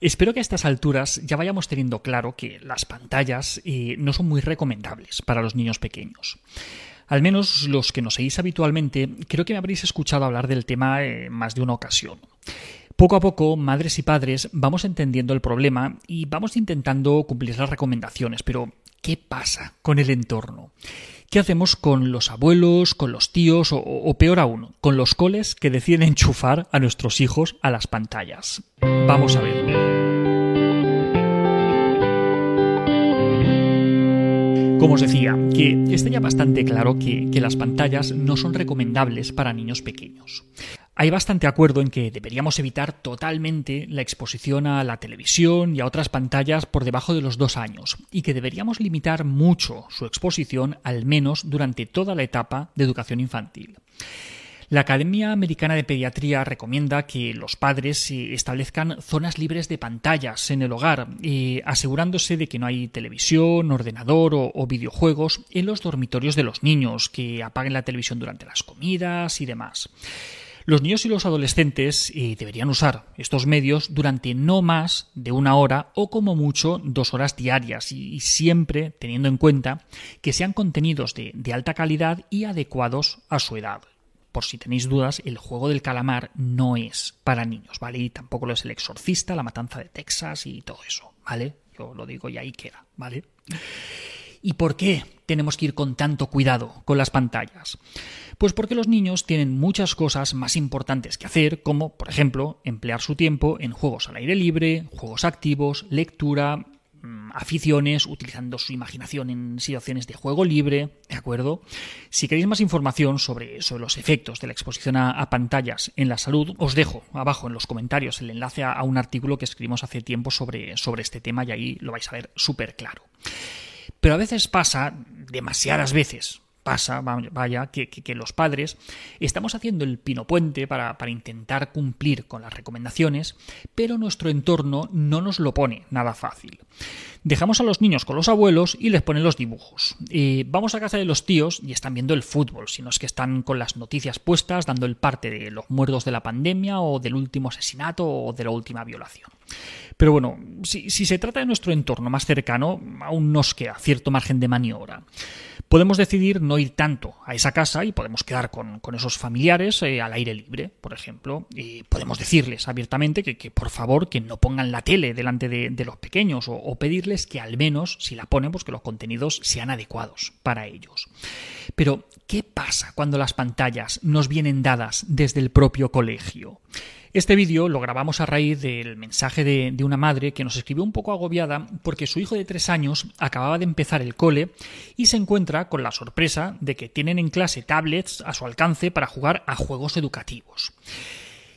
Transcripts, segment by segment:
Espero que a estas alturas ya vayamos teniendo claro que las pantallas eh, no son muy recomendables para los niños pequeños. Al menos los que nos seguís habitualmente, creo que me habréis escuchado hablar del tema en más de una ocasión. Poco a poco, madres y padres vamos entendiendo el problema y vamos intentando cumplir las recomendaciones, pero ¿qué pasa con el entorno? ¿Qué hacemos con los abuelos, con los tíos o, peor aún, con los coles que deciden enchufar a nuestros hijos a las pantallas? Vamos a ver. Como os decía, que está ya bastante claro que, que las pantallas no son recomendables para niños pequeños. Hay bastante acuerdo en que deberíamos evitar totalmente la exposición a la televisión y a otras pantallas por debajo de los dos años, y que deberíamos limitar mucho su exposición al menos durante toda la etapa de educación infantil. La Academia Americana de Pediatría recomienda que los padres establezcan zonas libres de pantallas en el hogar, asegurándose de que no hay televisión, ordenador o, videojuegos en los dormitorios de los niños, que apaguen la televisión durante las comidas y demás. Los niños y los adolescentes eh, deberían usar estos medios durante no más de una hora o como mucho dos horas diarias y, siempre teniendo en cuenta que sean contenidos de alta calidad y adecuados a su edad por si tenéis dudas, el juego del calamar no es para niños, ¿vale? Y tampoco lo es el exorcista, la matanza de Texas y todo eso, ¿vale? Yo lo digo y ahí queda, ¿vale? ¿Y por qué tenemos que ir con tanto cuidado con las pantallas? Pues porque los niños tienen muchas cosas más importantes que hacer, como, por ejemplo, emplear su tiempo en juegos al aire libre, juegos activos, lectura, aficiones, utilizando su imaginación en situaciones de juego libre, ¿de acuerdo? Si queréis más información sobre, sobre los efectos de la exposición a, pantallas en la salud, os dejo abajo en los comentarios el enlace a, a un artículo que escribimos hace tiempo sobre, sobre este tema y ahí lo vais a ver súper claro. Pero a veces pasa, demasiadas veces, pasa, vaya, que, los padres estamos haciendo el pino puente para, para, intentar cumplir con las recomendaciones, pero nuestro entorno no nos lo pone nada fácil. Dejamos a los niños con los abuelos y les ponen los dibujos. Y vamos a casa de los tíos y están viendo el fútbol, si no es que están con las noticias puestas, dando el parte de los muertos de la pandemia o del último asesinato o de la última violación. Pero bueno, si, si se trata de nuestro entorno más cercano, aún nos queda cierto margen de maniobra podemos decidir no ir tanto a esa casa y podemos quedar con, esos familiares eh, al aire libre, por ejemplo. Y podemos decirles abiertamente que, por favor que no pongan la tele delante de, los pequeños o, o, pedirles que al menos, si la ponen, pues que los contenidos sean adecuados para ellos. Pero, ¿qué pasa cuando las pantallas nos vienen dadas desde el propio colegio? Este vídeo lo grabamos a raíz del mensaje de, una madre que nos escribió un poco agobiada porque su hijo de tres años acababa de empezar el cole y se encuentra con la sorpresa de que tienen en clase tablets a su alcance para jugar a juegos educativos.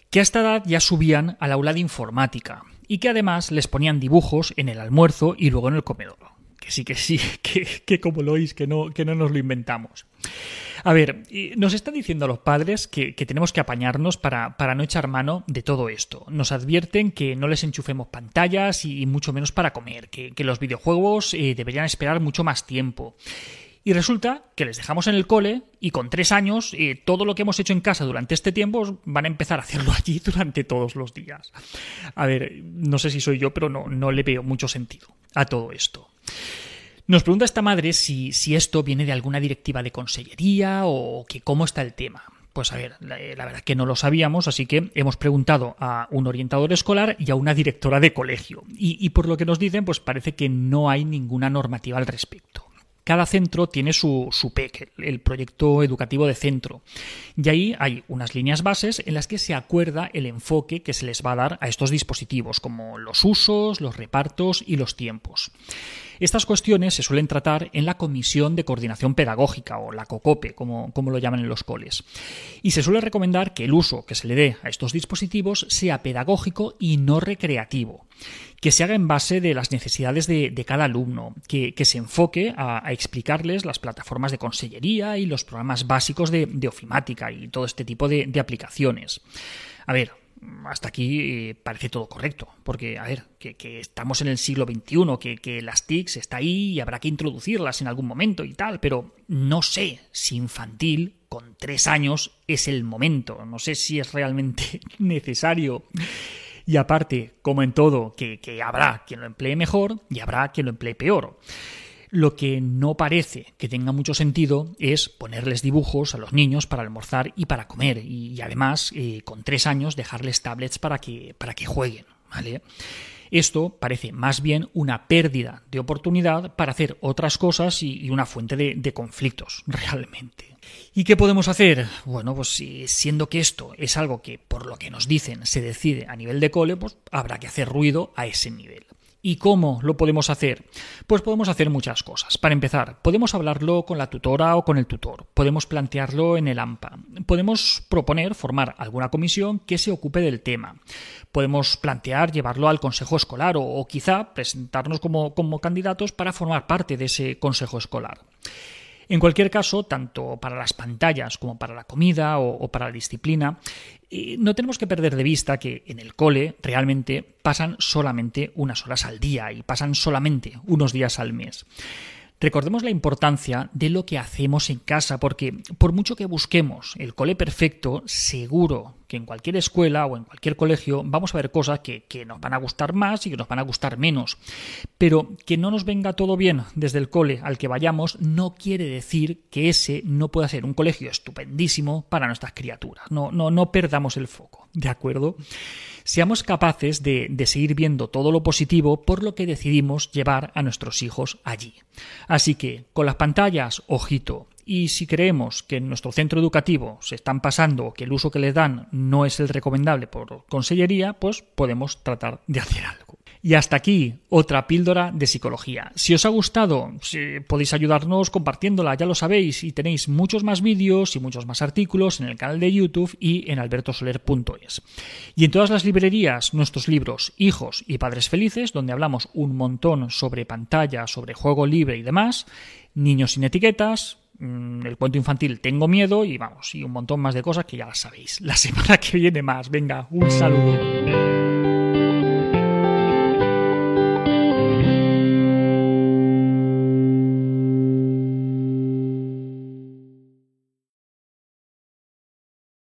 Que a esta edad ya subían al aula de informática y que además les ponían dibujos en el almuerzo y luego en el comedor. Que sí, que sí, que, como lo oís, que no, que no nos lo inventamos. A ver, nos están diciendo los padres que, que tenemos que apañarnos para, para, no echar mano de todo esto. Nos advierten que no les enchufemos pantallas y mucho menos para comer, que, que los videojuegos eh, deberían esperar mucho más tiempo. Y resulta que les dejamos en el cole y con tres años eh, todo lo que hemos hecho en casa durante este tiempo van a empezar a hacerlo allí durante todos los días. A ver, no sé si soy yo, pero no, no le veo mucho sentido a todo esto. Nos pregunta esta madre si, si, esto viene de alguna directiva de consellería o que cómo está el tema. Pues a ver, la, la, verdad que no lo sabíamos, así que hemos preguntado a un orientador escolar y a una directora de colegio. Y, y por lo que nos dicen, pues parece que no hay ninguna normativa al respecto cada centro tiene su, su, PEC, el proyecto educativo de centro. Y ahí hay unas líneas bases en las que se acuerda el enfoque que se les va a dar a estos dispositivos, como los usos, los repartos y los tiempos. Estas cuestiones se suelen tratar en la Comisión de Coordinación Pedagógica o la COCOPE, como, como, lo llaman en los coles. Y se suele recomendar que el uso que se le dé a estos dispositivos sea pedagógico y no recreativo que se haga en base de las necesidades de, de cada alumno, que, que se enfoque a, explicarles las plataformas de consellería y los programas básicos de, de ofimática y todo este tipo de, de aplicaciones. A ver, hasta aquí eh, parece todo correcto, porque, a ver, que, que estamos en el siglo XXI, que, las TICs está ahí y habrá que introducirlas en algún momento y tal, pero no sé si infantil con tres años es el momento, no sé si es realmente necesario. Y aparte, como en todo, que habrá quien lo emplee mejor y habrá quien lo emplee peor. Lo que no parece que tenga mucho sentido es ponerles dibujos a los niños para almorzar y para comer, y, además, eh, con tres años, dejarles tablets para que, para que jueguen. ¿vale? Esto parece más bien una pérdida de oportunidad para hacer otras cosas y, una fuente de, de conflictos, realmente. ¿Y qué podemos hacer? Bueno, pues siendo que esto es algo que, por lo que nos dicen, se decide a nivel de cole, pues habrá que hacer ruido a ese nivel. ¿Y cómo lo podemos hacer? Pues podemos hacer muchas cosas. Para empezar, podemos hablarlo con la tutora o con el tutor, podemos plantearlo en el AMPA, podemos proponer formar alguna comisión que se ocupe del tema, podemos plantear llevarlo al consejo escolar o, quizá presentarnos como, como candidatos para formar parte de ese consejo escolar. En cualquier caso, tanto para las pantallas como para la comida o, para la disciplina, eh, no tenemos que perder de vista que en el cole realmente pasan solamente unas horas al día y pasan solamente unos días al mes. Recordemos la importancia de lo que hacemos en casa, porque por mucho que busquemos el cole perfecto, seguro que en cualquier escuela o en cualquier colegio vamos a ver cosas que, nos van a gustar más y que nos van a gustar menos. Pero que no nos venga todo bien desde el cole al que vayamos no quiere decir que ese no pueda ser un colegio estupendísimo para nuestras criaturas. No, no, no perdamos el foco, ¿de acuerdo? seamos capaces de, de, seguir viendo todo lo positivo por lo que decidimos llevar a nuestros hijos allí. Así que, con las pantallas, ojito, y si creemos que en nuestro centro educativo se están pasando o que el uso que les dan no es el recomendable por consellería, pues podemos tratar de hacer algo. Y hasta aquí otra píldora de psicología. Si os ha gustado, podéis ayudarnos compartiéndola, ya lo sabéis, y tenéis muchos más vídeos y muchos más artículos en el canal de YouTube y en albertosoler.es. Y en todas las librerías, nuestros libros Hijos y Padres Felices, donde hablamos un montón sobre pantalla, sobre juego libre y demás, Niños sin etiquetas, el cuento infantil Tengo miedo y vamos, y un montón más de cosas que ya las sabéis. La semana que viene más. Venga, un saludo.